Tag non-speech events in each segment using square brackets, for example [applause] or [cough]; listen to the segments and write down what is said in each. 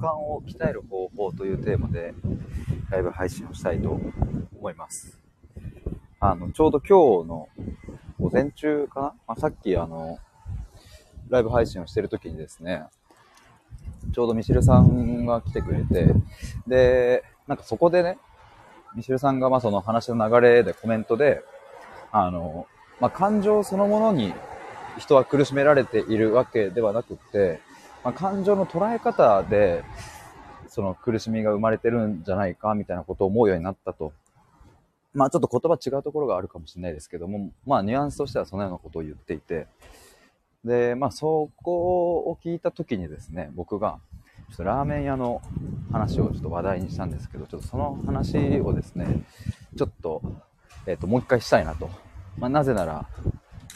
感を鍛える方法というテーマでライブ配信をしたいと思います。あの、ちょうど今日の午前中かな、まあ、さっきあの、ライブ配信をしてる時にですね、ちょうどミシルさんが来てくれて、で、なんかそこでね、ミシルさんがまあその話の流れでコメントで、あの、まあ、感情そのものに人は苦しめられているわけではなくって、まあ、感情の捉え方で、その苦しみが生まれてるんじゃないかみたいなことを思うようになったとまあちょっと言葉違うところがあるかもしれないですけども、まあニュアンスとしてはそのようなことを言っていて、で、まあそこを聞いた時にですね、僕が、ちょっとラーメン屋の話をちょっと話題にしたんですけど、ちょっとその話をですね、ちょっと、えっ、ー、と、もう一回したいなと。まあなぜなら、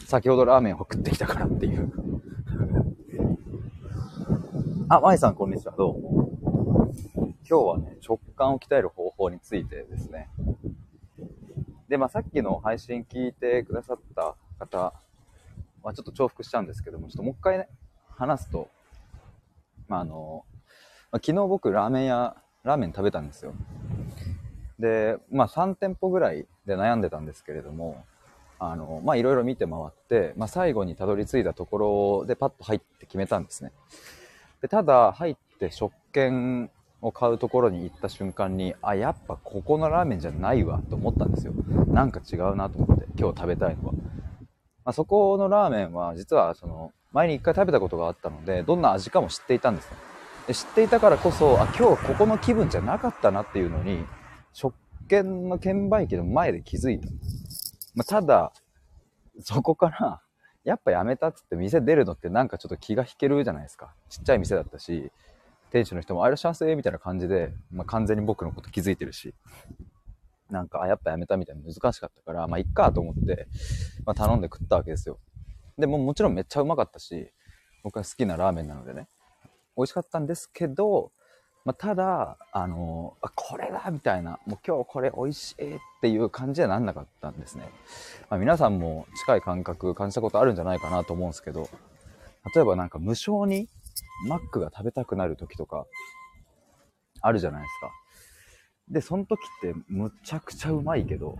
先ほどラーメンを食ってきたからっていう。あ、まいさんこんにちは、どうも。今日はね、直感を鍛える方法についてですね、で、まあ、さっきの配信聞いてくださった方はちょっと重複しちゃうんですけども、ちょっともう一回ね、話すと、まあ、あの、まあ、昨日僕ラーメン屋、ラーメン食べたんですよ。で、まあ、3店舗ぐらいで悩んでたんですけれども、あの、まあ、いろいろ見て回って、まあ、最後にたどり着いたところでパッと入って決めたんですね。で、ただ、入って食券を買うところに行った瞬間に、あ、やっぱここのラーメンじゃないわと思ったんですよ。なんか違うなと思って、今日食べたいのは。まあ、そこのラーメンは実はその前に一回食べたことがあったので、どんな味かも知っていたんですね。で知っていたからこそ、あ、今日ここの気分じゃなかったなっていうのに、食券の券売機の前で気づいた。まあ、ただ、そこから、やっぱやめたっつって店出るのってなんかちょっと気が引けるじゃないですか。ちっちゃい店だったし、店主の人も、あ、いらっしゃいませ、みたいな感じで、まあ、完全に僕のこと気づいてるし、なんか、あ、やっぱやめたみたいな難しかったから、まあ、いっかと思って、まあ、頼んで食ったわけですよ。でも、もちろんめっちゃうまかったし、僕は好きなラーメンなのでね、美味しかったんですけど、まあ、ただ、あのあ、これだみたいな、もう今日これ美味しいっていう感じにはなんなかったんですね。まあ、皆さんも近い感覚感じたことあるんじゃないかなと思うんですけど、例えばなんか無償にマックが食べたくなる時とか、あるじゃないですか。で、その時ってむちゃくちゃうまいけど、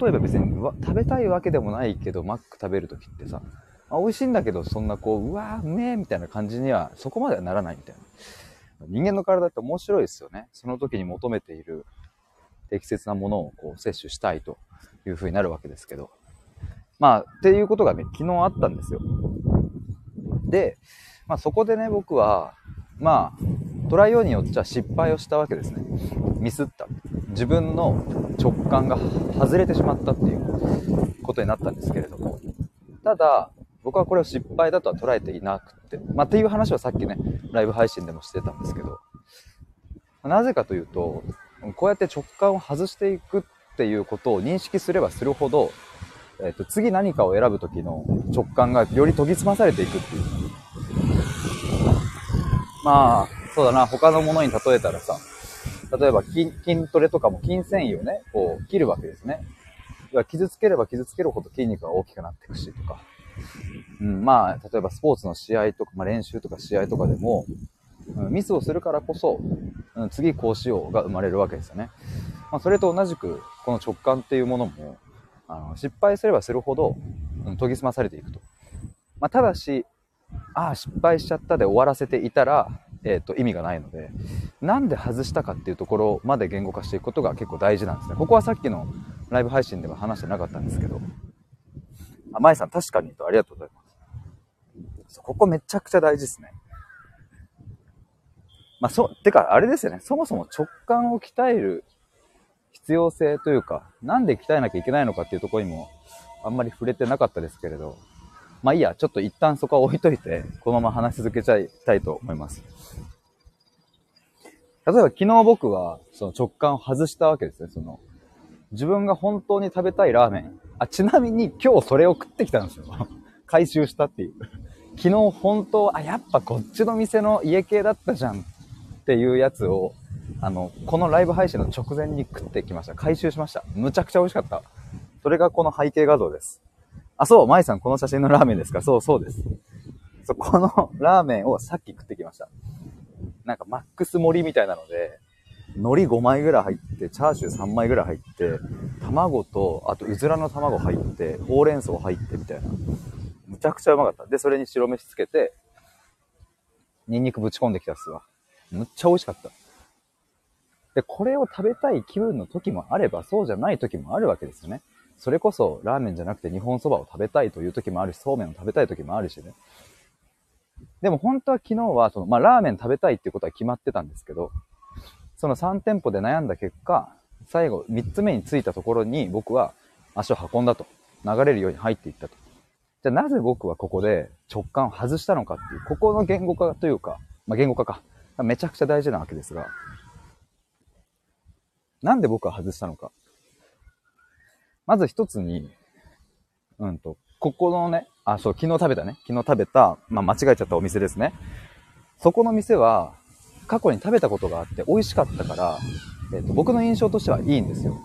例えば別に食べたいわけでもないけど、マック食べる時ってさ、あ美味しいんだけど、そんなこう、うわー、うめえみたいな感じには、そこまではならないみたいな。人間の体って面白いですよね。その時に求めている適切なものをこう摂取したいという風になるわけですけど。まあ、っていうことがね、昨日あったんですよ。で、まあ、そこでね、僕は、まあ、トライオーによっちゃ失敗をしたわけですね。ミスった。自分の直感が外れてしまったっていうことになったんですけれども、ただ、僕はこれを失敗だとは捉えていなくて、まあ、っていう話はさっきね、ライブ配信でもしてたんですけど、なぜかというと、こうやって直感を外していくっていうことを認識すればするほど、えっ、と、次何かを選ぶ時の直感がより研ぎ澄まされていくっていう。まあ、そうだな、他のものに例えたらさ、例えば筋筋トレとかも筋繊維をね、こう切るわけですね。傷つければ傷つけるほど筋肉が大きくなっていくしとか。うん、まあ、例えばスポーツの試合とか、まあ、練習とか試合とかでも、うん、ミスをするからこそ、うん、次こうしようが生まれるわけですよね。まあ、それと同じく、この直感っていうものも、あの失敗すればするほど、うん、研ぎ澄まされていくと。まあ、ただし、ああ、失敗しちゃったで終わらせていたら、えっ、ー、と、意味がないので、なんで外したかっていうところまで言語化していくことが結構大事なんですね。ここはさっきのライブ配信では話してなかったんですけど。あ、まいさん確かにとありがとうございます。ここめちゃくちゃ大事ですね。まあ、そう、てか、あれですよね。そもそも直感を鍛える必要性というか、なんで鍛えなきゃいけないのかっていうところにも、あんまり触れてなかったですけれど、まあいいや、ちょっと一旦そこは置いといて、このまま話し続けちゃいたいと思います。例えば昨日僕はその直感を外したわけですね。その自分が本当に食べたいラーメン。あ、ちなみに今日それを食ってきたんですよ。[laughs] 回収したっていう。昨日本当、あ、やっぱこっちの店の家系だったじゃんっていうやつを、あの、このライブ配信の直前に食ってきました。回収しました。むちゃくちゃ美味しかった。それがこの背景画像です。あ、そう、舞さんこの写真のラーメンですか？そう、そうです。そこのラーメンをさっき食ってきました。なんかマックス盛りみたいなので、海苔5枚ぐらい入って、チャーシュー3枚ぐらい入って、卵と、あとうずらの卵入って、ほうれん草入ってみたいな。むちゃくちゃうまかった。で、それに白飯つけて、ニンニクぶち込んできたっすわ。むっちゃ美味しかった。で、これを食べたい気分の時もあれば、そうじゃない時もあるわけですよね。それこそ、ラーメンじゃなくて日本そばを食べたいという時もあるし、そうめんを食べたい時もあるしね。でも本当は昨日は、その、まあ、ラーメン食べたいっていうことは決まってたんですけど、その3店舗で悩んだ結果、最後3つ目に着いたところに僕は足を運んだと。流れるように入っていったと。じゃあなぜ僕はここで直感を外したのかっていう、ここの言語化というか、まあ、言語化か。めちゃくちゃ大事なわけですが、なんで僕は外したのか。まず一つに、うんと、ここのね、あ、そう、昨日食べたね。昨日食べた、まあ、間違えちゃったお店ですね。そこの店は、過去に食べたことがあって美味しかったから、えっ、ー、と、僕の印象としてはいいんですよ。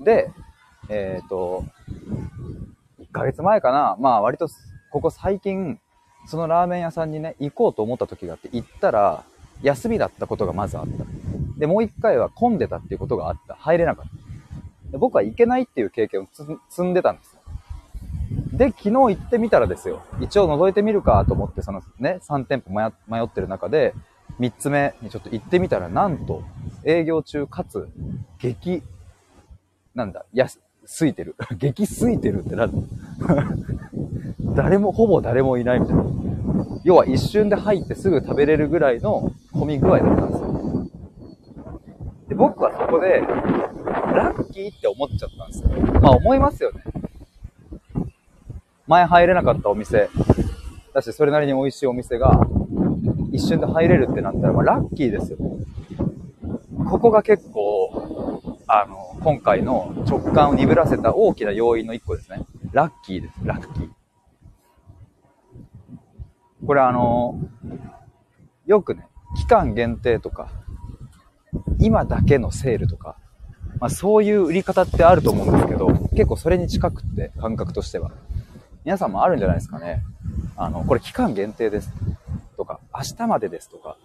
で、えっ、ー、と、1ヶ月前かな。まあ割と、ここ最近、そのラーメン屋さんにね、行こうと思った時があって、行ったら、休みだったことがまずあった。で、もう一回は混んでたっていうことがあった。入れなかった。で僕は行けないっていう経験を積んでたんですよ。で、昨日行ってみたらですよ。一応覗いてみるかと思って、そのね、3店舗迷ってる中で、3つ目にちょっと行ってみたら、なんと、営業中かつ、激、なんだ、安、すいてる。[laughs] 激すいてるってなんだ [laughs] 誰も、ほぼ誰もいないみたいな。要は一瞬で入ってすぐ食べれるぐらいの混み具合だったんですよ。で、僕はそこで、ラッキーって思っちゃったんですよ。まあ思いますよね。前入れなかったお店、だしそれなりに美味しいお店が、一瞬で入れるってなったら、まあ、ラッキーですよね。ここが結構、あの、今回の直感を鈍らせた大きな要因の一個ですね。ラッキーです。ラッキー。これあの、よくね、期間限定とか、今だけのセールとか、まあそういう売り方ってあると思うんですけど、結構それに近くって、感覚としては。皆さんもあるんじゃないですかね。あの、これ期間限定です。明日までですとか、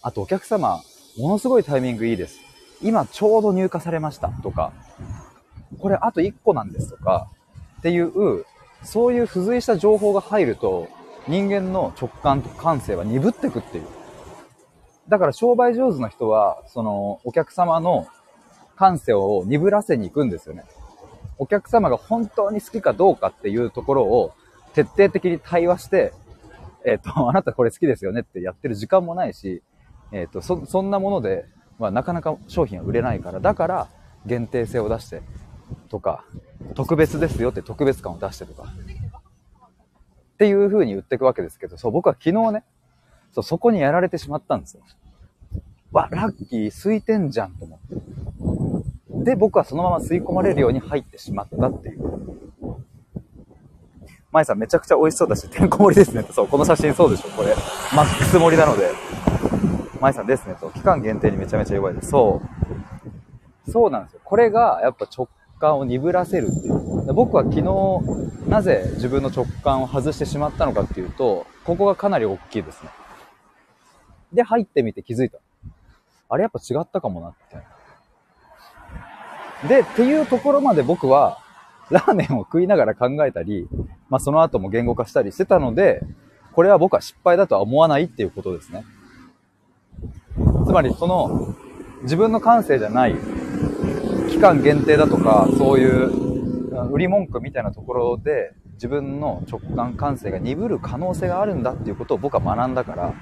あとお客様、ものすごいタイミングいいです。今ちょうど入荷されましたとか、これあと1個なんですとか、っていう、そういう付随した情報が入ると、人間の直感と感性は鈍ってくっていう。だから商売上手な人は、その、お客様の感性を鈍らせに行くんですよね。お客様が本当に好きかどうかっていうところを徹底的に対話して、えっ、ー、と、[laughs] あなたこれ好きですよねってやってる時間もないし、えっ、ー、と、そ、そんなもので、まあ、なかなか商品は売れないから、だから限定性を出してとか、特別ですよって特別感を出してとか、っていう風に言っていくわけですけど、そう、僕は昨日ね、そう、そこにやられてしまったんですよ。わ、ラッキー、空いてんじゃんと思って。で、僕はそのまま吸い込まれるように入ってしまったっていう。舞さんめちゃくちゃ美味しそうだし、てんこ盛りですねと。そう、この写真そうでしょ、これ。マックス盛りなので。舞さんですねと。期間限定にめちゃめちゃ弱いです。そう。そうなんですよ。これが、やっぱ直感を鈍らせるっていう。僕は昨日、なぜ自分の直感を外してしまったのかっていうと、ここがかなり大きいですね。で、入ってみて気づいた。あれやっぱ違ったかもなって。で、っていうところまで僕は、ラーメンを食いながら考えたり、まあその後も言語化したりしてたので、これは僕は失敗だとは思わないっていうことですね。つまりその自分の感性じゃない期間限定だとかそういう売り文句みたいなところで自分の直感感性が鈍る可能性があるんだっていうことを僕は学んだから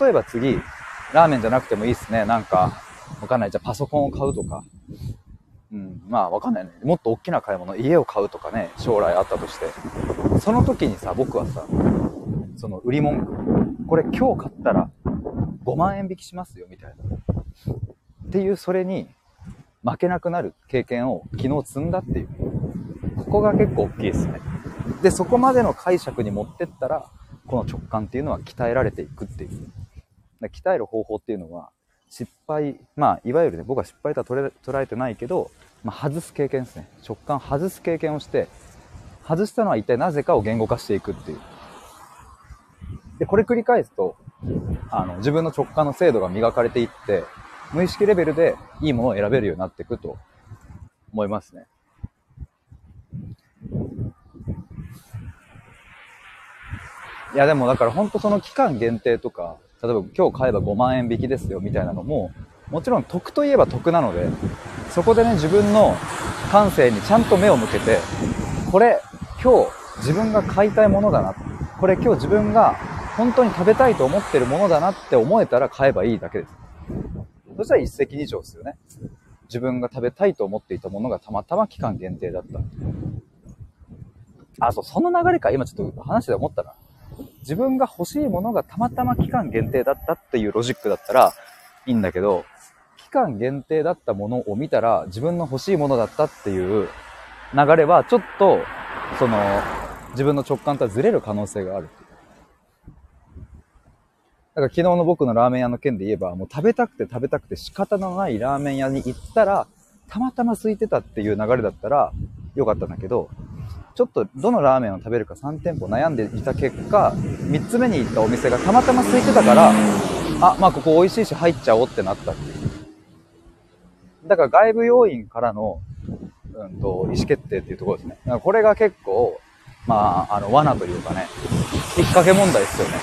例えば次ラーメンじゃなくてもいいっすね。なんかわかんない。じゃあパソコンを買うとか。うん、まあわかんないね。もっと大きな買い物、家を買うとかね、将来あったとして。その時にさ、僕はさ、その売り文句、これ今日買ったら5万円引きしますよ、みたいな。っていう、それに負けなくなる経験を昨日積んだっていう。ここが結構大きいですね。で、そこまでの解釈に持ってったら、この直感っていうのは鍛えられていくっていう。鍛える方法っていうのは、失敗、まあ、いわゆるね、僕は失敗とは捉えてないけど、まあ、外す経験ですね。直感外す経験をして、外したのは一体なぜかを言語化していくっていう。で、これ繰り返すと、あの、自分の直感の精度が磨かれていって、無意識レベルでいいものを選べるようになっていくと思いますね。いやでもだから本当その期間限定とか、例えば今日買えば5万円引きですよみたいなのも、もちろん得といえば得なので、そこでね、自分の感性にちゃんと目を向けて、これ今日自分が買いたいものだな。これ今日自分が本当に食べたいと思ってるものだなって思えたら買えばいいだけです。そしたら一石二鳥ですよね。自分が食べたいと思っていたものがたまたま期間限定だった。あ、そう、その流れか。今ちょっと話で思ったな。自分が欲しいものがたまたま期間限定だったっていうロジックだったらいいんだけど、期間限定だったものを見たら自分の欲しいものだったっていう流れはちょっと、その、自分の直感とはずれる可能性がある。だから昨日の僕のラーメン屋の件で言えば、もう食べたくて食べたくて仕方のないラーメン屋に行ったら、たまたま空いてたっていう流れだったらよかったんだけど、ちょっとどのラーメンを食べるか3店舗悩んでいた結果、3つ目に行ったお店がたまたま空いてたから、あ、まあここ美味しいし入っちゃおうってなったっていう。だから外部要因からの、うんと、意思決定っていうところですね。だからこれが結構、まあ、あの、罠というかね、引っ掛け問題ですよね。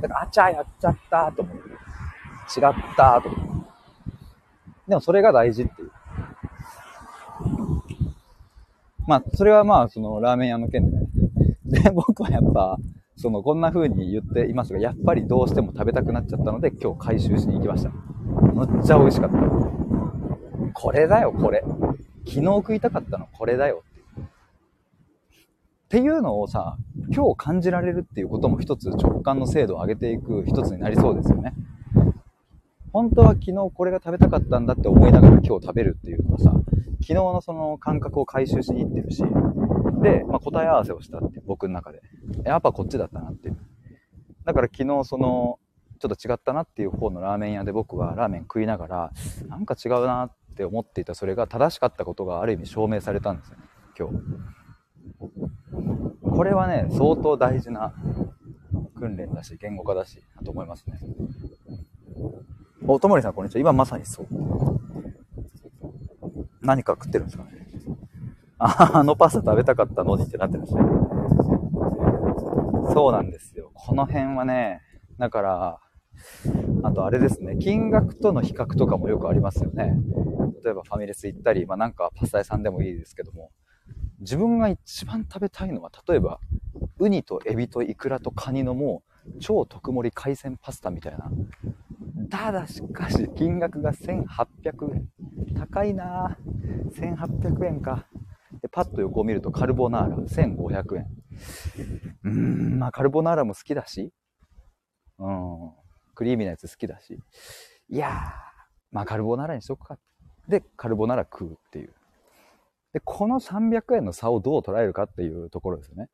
だから、あちゃやっちゃったと思う。違ったと思う。でもそれが大事っていう。まあ、それはまあ、そのラーメン屋の件でね。で、僕はやっぱ、その、こんな風に言っていますが、やっぱりどうしても食べたくなっちゃったので、今日回収しに行きました。むっちゃ美味しかった。これだよ、これ。昨日食いたかったの、これだよ。っていうのをさ、今日感じられるっていうことも一つ直感の精度を上げていく一つになりそうですよね。本当は昨日これが食べたかったんだって思いながら今日食べるっていうのはさ、昨日のその感覚を回収しに行ってるし、で、まあ、答え合わせをしたって僕の中で。やっぱこっちだったなっていう。だから昨日その、ちょっと違ったなっていう方のラーメン屋で僕はラーメン食いながら、なんか違うなって思っていたそれが正しかったことがある意味証明されたんですよね、今日。これはね、相当大事な訓練だし、言語化だし、だと思いますね。お、ともりさん、こんにちは。今まさにそう。何か食ってるんですかね。あ、あのパスタ食べたかったのにってなってるんですね。そうなんですよ。この辺はね、だから、あとあれですね、金額との比較とかもよくありますよね。例えばファミレス行ったり、まあなんかパスタ屋さんでもいいですけども、自分が一番食べたいのは、例えば、ウニとエビとイクラとカニのもう、超特盛海鮮パスタみたいな。ただしかし、金額が1800円。高いな。1800円か。で、パッと横を見るとカルボナーラ1500円。うーん、まあカルボナーラも好きだし、うん、クリーミーなやつ好きだし、いやー、まあカルボナーラにしとくか。で、カルボナーラ食うっていう。で、この300円の差をどう捉えるかっていうところですよね。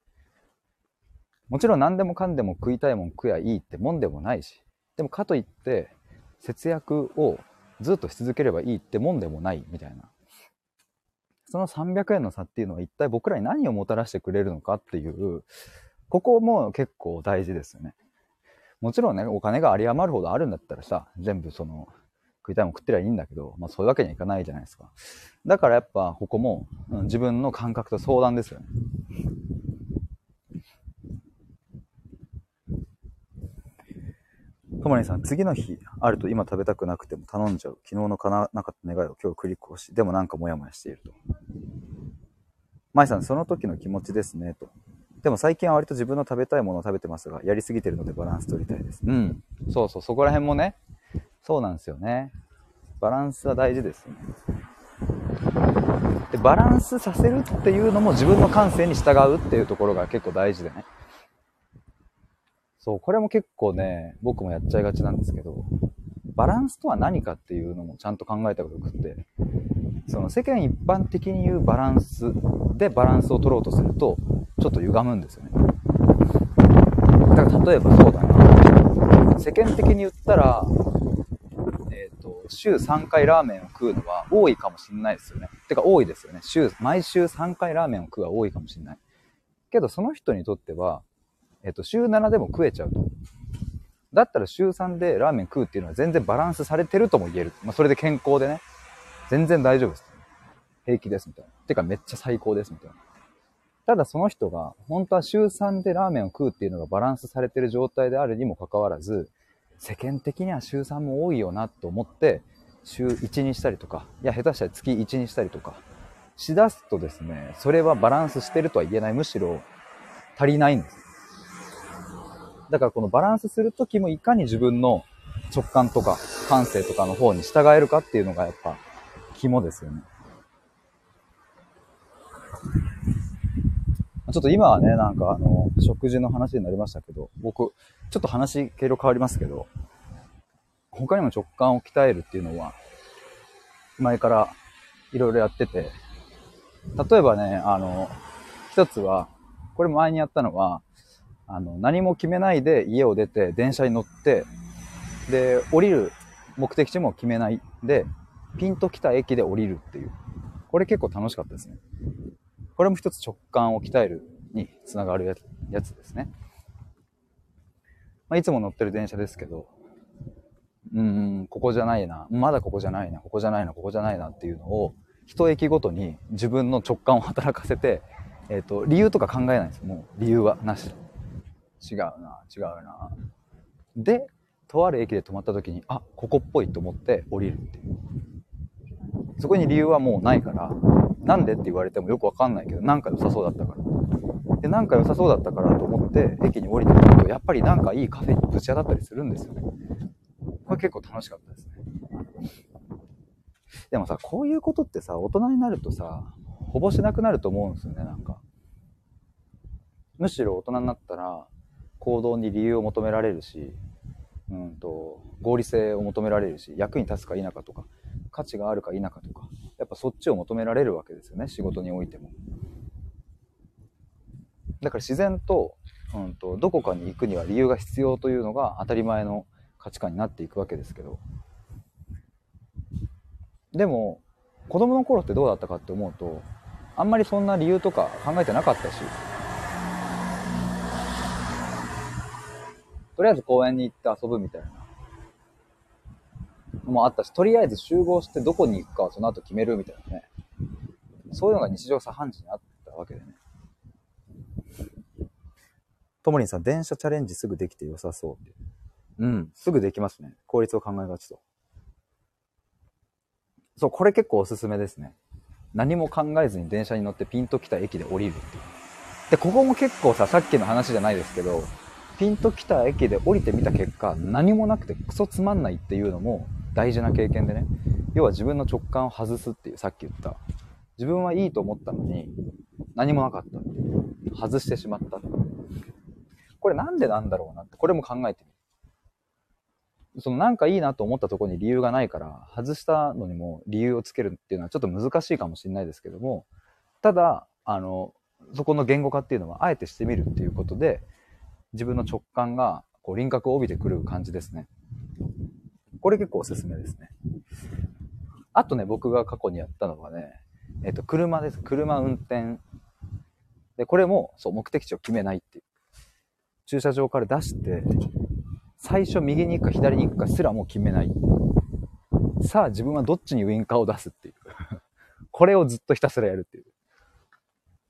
もちろん何でもかんでも食いたいもん食やいいってもんでもないし、でもかといって節約をずっとし続ければいいってもんでもないみたいな。その300円の差っていうのは一体僕らに何をもたらしてくれるのかっていう、ここも結構大事ですよね。もちろんね、お金が有り余るほどあるんだったらさ、全部その食いたいもん食ってりゃいいんだけど、まあそういうわけにはいかないじゃないですか。だからやっぱここも、うん、自分の感覚と相談ですよね。ともにさん、次の日あると今食べたくなくても頼んじゃう。昨日の叶わなかった願いを今日繰り越し、でもなんかモヤモヤしていると。舞さん、その時の気持ちですね、と。でも最近は割と自分の食べたいものを食べてますが、やりすぎてるのでバランス取りたいです。うん。そうそう、そこら辺もね、そうなんですよね。バランスは大事ですよね。で、バランスさせるっていうのも自分の感性に従うっていうところが結構大事でね。そう、これも結構ね、僕もやっちゃいがちなんですけど、バランスとは何かっていうのもちゃんと考えたことがくって、その世間一般的に言うバランスでバランスを取ろうとすると、ちょっと歪むんですよね。だから例えばそうだな。世間的に言ったら、えっと週3回ラーメンを食うのは多いかもしんないですよね。てか多いですよね。週、毎週3回ラーメンを食うは多いかもしんない。けどその人にとっては、えっと、週7でも食えちゃうと。だったら週3でラーメン食うっていうのは全然バランスされてるとも言える。まあ、それで健康でね、全然大丈夫です。平気ですみたいな。てかめっちゃ最高ですみたいな。ただその人が、本当は週3でラーメンを食うっていうのがバランスされてる状態であるにもかかわらず、世間的には週3も多いよなと思って、週1にしたりとか、いや、下手したら月1にしたりとか、しだすとですね、それはバランスしてるとは言えない。むしろ足りないんです。だからこのバランスするときもいかに自分の直感とか感性とかの方に従えるかっていうのがやっぱ肝ですよね。ちょっと今はね、なんかあの、食事の話になりましたけど、僕、ちょっと話、経路変わりますけど、他にも直感を鍛えるっていうのは、前からいろいろやってて、例えばね、あの、一つは、これ前にやったのは、あの、何も決めないで家を出て電車に乗って、で、降りる目的地も決めないで、ピンと来た駅で降りるっていう。これ結構楽しかったですね。これも一つ直感を鍛えるにつながるやつですね。まあ、いつも乗ってる電車ですけど、うん、ここじゃないな、まだここじゃないな、ここじゃないな、ここじゃないなっていうのを、一駅ごとに自分の直感を働かせて、えっ、ー、と、理由とか考えないんですよもう理由はなし。違うな、違うな。で、とある駅で止まった時に、あ、ここっぽいと思って降りるっていう。そこに理由はもうないから、なんでって言われてもよくわかんないけど、なんか良さそうだったから。で、なんか良さそうだったからと思って、駅に降りてくると、やっぱりなんかいいカフェにぶち当たったりするんですよね。これ結構楽しかったですね。でもさ、こういうことってさ、大人になるとさ、ほぼしなくなると思うんですよね、なんか。むしろ大人になったら、行動に理由を求められるし、うんと、合理性を求められるし、役に立つか否かとか、価値があるか否かとか、やっぱそっちを求められるわけですよね、仕事においても。だから自然と、うんと、どこかに行くには理由が必要というのが当たり前の価値観になっていくわけですけど。でも、子供の頃ってどうだったかって思うと、あんまりそんな理由とか考えてなかったし、とりあえず公園に行って遊ぶみたいなもあったし、とりあえず集合してどこに行くかはその後決めるみたいなね。そういうのが日常茶飯事にあったわけでね。ともりんさん、電車チャレンジすぐできて良さそうって。うん、すぐできますね。効率を考えがちと。そう、これ結構おすすめですね。何も考えずに電車に乗ってピンと来た駅で降りるっていう。で、ここも結構さ、さっきの話じゃないですけど、ピンと来た駅で降りてみた結果、何もなくてクソつまんないっていうのも大事な経験でね。要は自分の直感を外すっていう、さっき言った。自分はいいと思ったのに、何もなかった。外してしまった。これなんでなんだろうなって、これも考えてみる。そのなんかいいなと思ったとこに理由がないから、外したのにも理由をつけるっていうのはちょっと難しいかもしれないですけども、ただ、あの、そこの言語化っていうのはあえてしてみるっていうことで、自分の直感がこう輪郭を帯びてくる感じですね。これ結構おすすめですね。あとね、僕が過去にやったのはね、えっと、車です。車運転。で、これも、そう、目的地を決めないっていう。駐車場から出して、最初右に行くか左に行くかすらもう決めない。さあ、自分はどっちにウインカーを出すっていう。これをずっとひたすらやるっていう。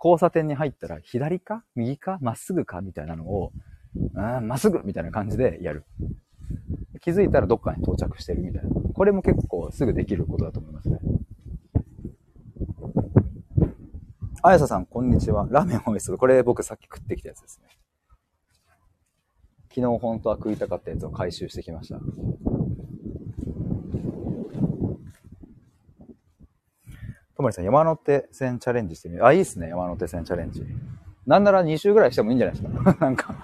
交差点に入ったら、左か右かまっすぐかみたいなのを、あまっすぐみたいな感じでやる。気づいたらどっかに到着してるみたいな。これも結構すぐできることだと思いますね。あやささん、こんにちは。ラーメン美味しそう。これ僕さっき食ってきたやつですね。昨日本当は食いたかったやつを回収してきました。ともりさん、山手線チャレンジしてみる。あ、いいっすね、山手線チャレンジ。なんなら2週ぐらいしてもいいんじゃないですか？[laughs] なんか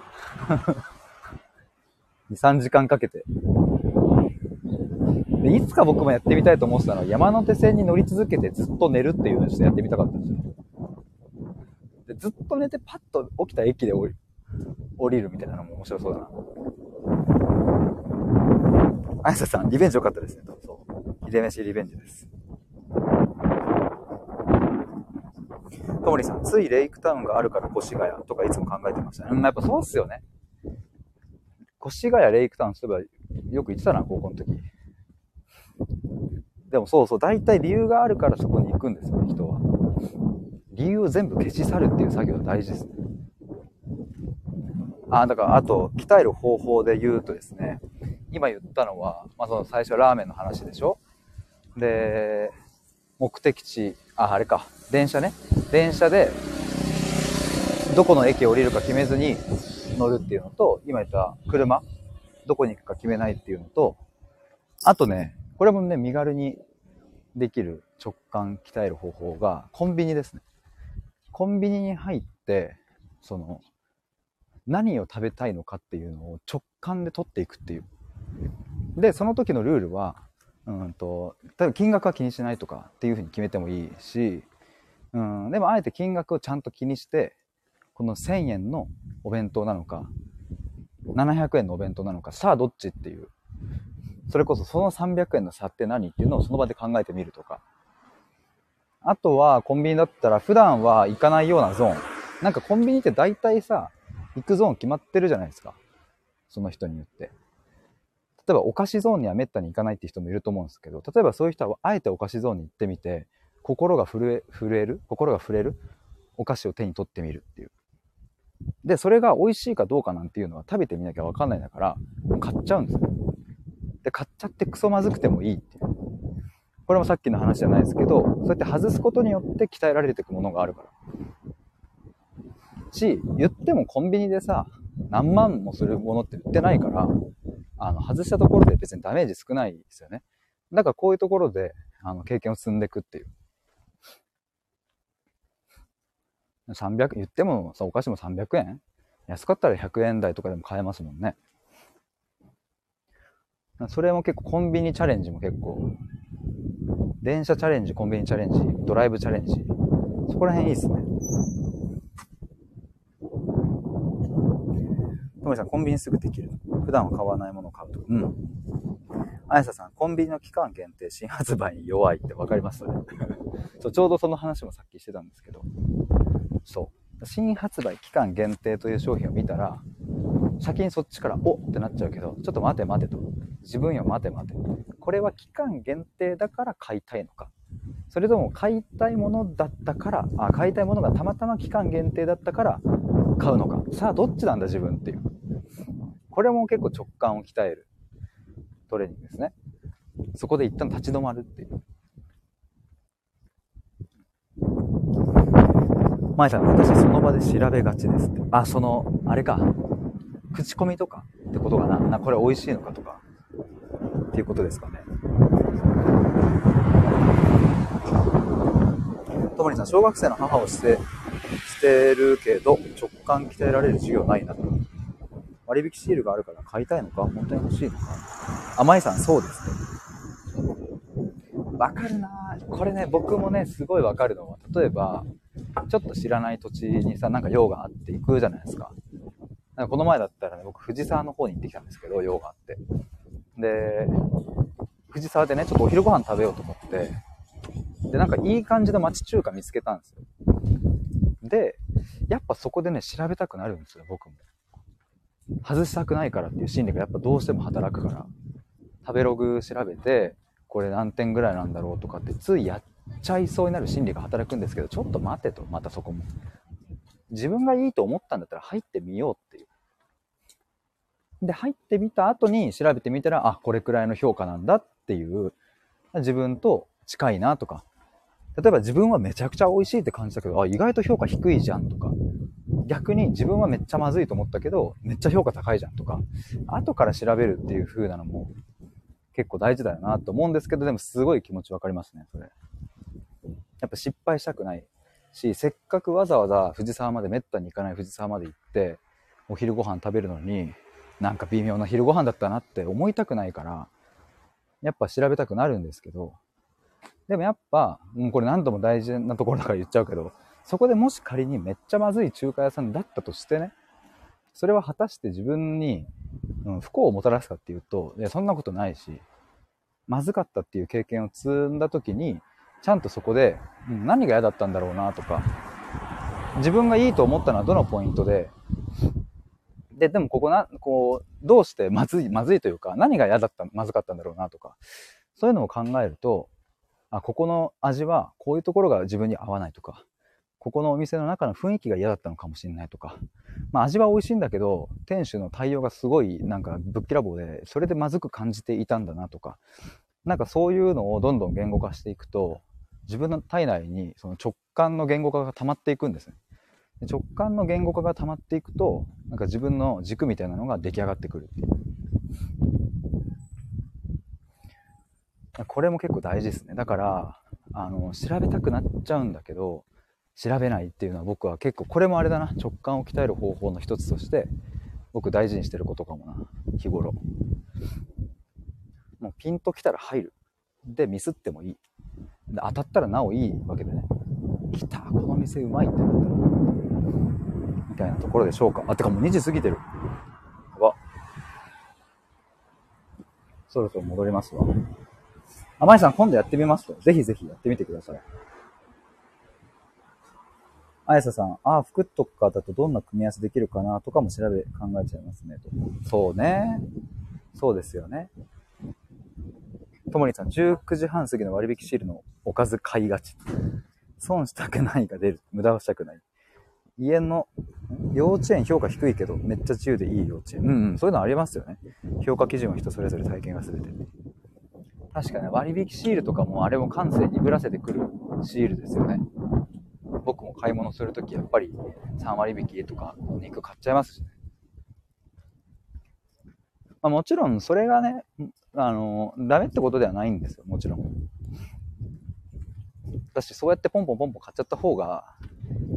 2、[laughs] 3時間かけて。で、いつか僕もやってみたいと思ってたのは、山手線に乗り続けてずっと寝るっていうのをちょっとやってみたかったんですよ。で、ずっと寝てパッと起きた駅で降り降りるみたいなのも面白そうだな。あやささん、リベンジ良かったですね。そう。秀飯リベンジです。ともりさん、ついレイクタウンがあるから越谷とかいつも考えてましたね。うん、やっぱそうっすよね。越谷レイクタウン、そういえばよく言ってたな、高校の時。でもそうそう、大体理由があるからそこに行くんですよ、人は。理由を全部消し去るっていう作業は大事ですね。あ、だからあと、鍛える方法で言うとですね、今言ったのは、まあその最初ラーメンの話でしょで、目的地、あ、あれか、電車ね。電車で、どこの駅を降りるか決めずに乗るっていうのと、今言った車、どこに行くか決めないっていうのと、あとね、これもね、身軽にできる直感鍛える方法が、コンビニですね。コンビニに入って、その、何を食べたいのかっていうのを直感で取っていくっていう。で、その時のルールは、うんと、例えば金額は気にしないとかっていうふうに決めてもいいし、うん、でもあえて金額をちゃんと気にして、この1000円のお弁当なのか、700円のお弁当なのか、さあどっちっていう。それこそその300円の差って何っていうのをその場で考えてみるとか。あとはコンビニだったら普段は行かないようなゾーン。なんかコンビニって大体さ、行くゾーン決まってるじゃないですか。その人によって。例えばお菓子ゾーンにはめったに行かないって人もいると思うんですけど、例えばそういう人はあえてお菓子ゾーンに行ってみて、心が震え、震える？心が触れる？お菓子を手に取ってみるっていう。で、それが美味しいかどうかなんていうのは食べてみなきゃわかんないんだから、買っちゃうんですよ。で、買っちゃってクソまずくてもいいっていう。これもさっきの話じゃないですけど、そうやって外すことによって鍛えられていくものがあるから。し、言ってもコンビニでさ、何万もするものって売ってないから、あの、外したところで別にダメージ少ないですよね。だからこういうところで、あの、経験を積んでいくっていう。300、言ってもさ、お菓子も300円安かったら100円台とかでも買えますもんね。それも結構コンビニチャレンジも結構、電車チャレンジ、コンビニチャレンジ、ドライブチャレンジ、そこら辺いいっすね。ともりさん、コンビニすぐできる。普段は買わないものを買うと。うん。あやささん、コンビニの期間限定新発売に弱いって分かります [laughs] そうちょうどその話もさっきしてたんですけど、そう。新発売期間限定という商品を見たら、先にそっちから、おってなっちゃうけど、ちょっと待て待てと。自分よ待て待て。これは期間限定だから買いたいのか。それとも買いたいものだったから、あ、買いたいものがたまたま期間限定だったから買うのか。さあ、どっちなんだ自分っていう。これも結構直感を鍛えるトレーニングですね。そこで一旦立ち止まるっていう。前さん、私その場で調べがちですって。あ、その、あれか。口コミとかってことかな。な、これ美味しいのかとか。っていうことですかね。ともりさん、小学生の母をして、してるけど、直感鍛えられる授業ないなと。割引シールがあるから買いたいのか本当に欲しいのか甘いさん、そうですね。わかるなこれね、僕もね、すごいわかるのは、例えば、ちょっと知らない土地にさ、なんか用があって行くじゃないですか。かこの前だったらね、僕藤沢の方に行ってきたんですけど、用があって。で、藤沢でね、ちょっとお昼ご飯食べようと思って、で、なんかいい感じの町中華見つけたんですよ。で、やっぱそこでね、調べたくなるんですよ、僕も。外したくないからっていう心理がやっぱどうしても働くから、食べログ調べて、これ何点ぐらいなんだろうとかってついやっちゃいそうになる心理が働くんですけど、ちょっと待てと、またそこも。自分がいいと思ったんだったら入ってみようっていう。で、入ってみた後に調べてみたら、あ、これくらいの評価なんだっていう、自分と近いなとか、例えば自分はめちゃくちゃ美味しいって感じたけど、あ、意外と評価低いじゃんとか、逆に自分はめっちゃまずいと思ったけど、めっちゃ評価高いじゃんとか、後から調べるっていう風なのも結構大事だよなと思うんですけど、でもすごい気持ちわかりますね、それ。やっぱ失敗したくないし、せっかくわざわざ藤沢まで、めったに行かない藤沢まで行って、お昼ご飯食べるのに、なんか微妙な昼ご飯だったなって思いたくないから、やっぱ調べたくなるんですけど、でもやっぱ、うん、これ何度も大事なところだから言っちゃうけど、そこでもし仮にめっちゃまずい中華屋さんだったとしてね、それは果たして自分に、うん、不幸をもたらすかっていうと、いや、そんなことないし、まずかったっていう経験を積んだ時に、ちゃんとそこで、うん、何が嫌だったんだろうなとか、自分がいいと思ったのはどのポイントで、で、でもここな、こう、どうしてまずい、まずいというか、何が嫌だった、まずかったんだろうなとか、そういうのを考えると、あ、ここの味はこういうところが自分に合わないとか、ここのお店の中の雰囲気が嫌だったのかもしれないとか、まあ味は美味しいんだけど、店主の対応がすごいなんかぶっきらぼうで、それでまずく感じていたんだなとか、なんかそういうのをどんどん言語化していくと、自分の体内にその直感の言語化が溜まっていくんですね。直感の言語化が溜まっていくと、なんか自分の軸みたいなのが出来上がってくるっていう。これも結構大事ですね。だから、あの、調べたくなっちゃうんだけど、調べないっていうのは僕は結構、これもあれだな、直感を鍛える方法の一つとして、僕大事にしてることかもな、日頃。もうピンときたら入る。で、ミスってもいい。で当たったらなおいいわけでね。来た、この店うまいってなったら。みたいなところでしょうか。あ、てかもう2時過ぎてる。やば。そろそろ戻りますわ。あ、まいさん今度やってみます？と。ぜひぜひやってみてください。あやささん、ああ、服とかだとどんな組み合わせできるかなとかも調べ、考えちゃいますね。と。そうね。そうですよね。ともりさん、19時半過ぎの割引シールのおかず買いがち。損したくないが出る。無駄をしたくない。家の幼稚園評価低いけど、めっちゃ自由でいい幼稚園。うんうん、そういうのありますよね。評価基準は人それぞれ体験が全て。確かに割引シールとかもあれも感性鈍らせてくるシールですよね。僕も買い物するときやっぱり3割引とか肉買っちゃいますしね。まあ、もちろんそれがね、あの、ダメってことではないんですよ、もちろん。だし、そうやってポンポンポンポン買っちゃった方が、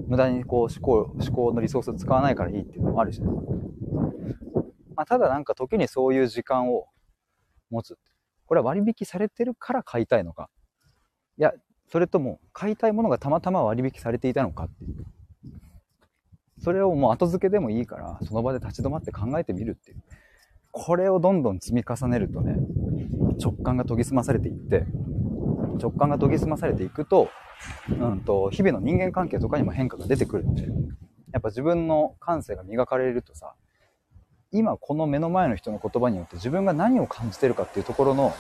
無駄にこう思考、思考のリソースを使わないからいいっていうのもあるしね。まあ、ただなんか時にそういう時間を持つ。これは割引されてるから買いたいのか。いや、それとも買いたいものがたまたま割引されていたのかっていう。それをもう後付けでもいいから、その場で立ち止まって考えてみるっていう。これをどんどん積み重ねるとね、直感が研ぎ澄まされていって、直感が研ぎ澄まされていくと、うんと、日々の人間関係とかにも変化が出てくるので、やっぱ自分の感性が磨かれるとさ、今この目の前の人の言葉によって自分が何を感じてるかっていうところの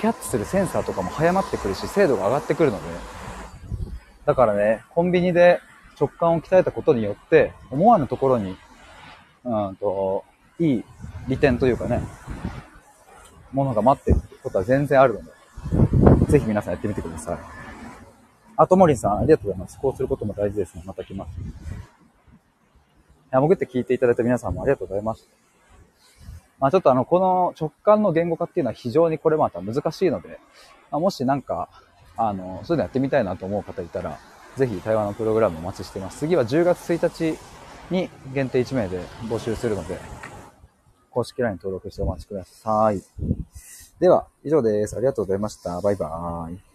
キャッチするセンサーとかも早まってくるし精度が上がってくるので。だからねコンビニで直感を鍛えたことによって思わぬところにうんといい利点というかねものが待ってることは全然あるのでぜひ皆さんやってみてくださいあともりさんありがとうございますこうすることも大事ですねまた来ますいや潜って聞いていただいた皆さんもありがとうございました。まあちょっとあの、この直感の言語化っていうのは非常にこれまた難しいので、まあ、もしなんか、あの、そういうのやってみたいなと思う方いたら、ぜひ対話のプログラムお待ちしています。次は10月1日に限定1名で募集するので、公式 LINE 登録してお待ちください。では、以上です。ありがとうございました。バイバーイ。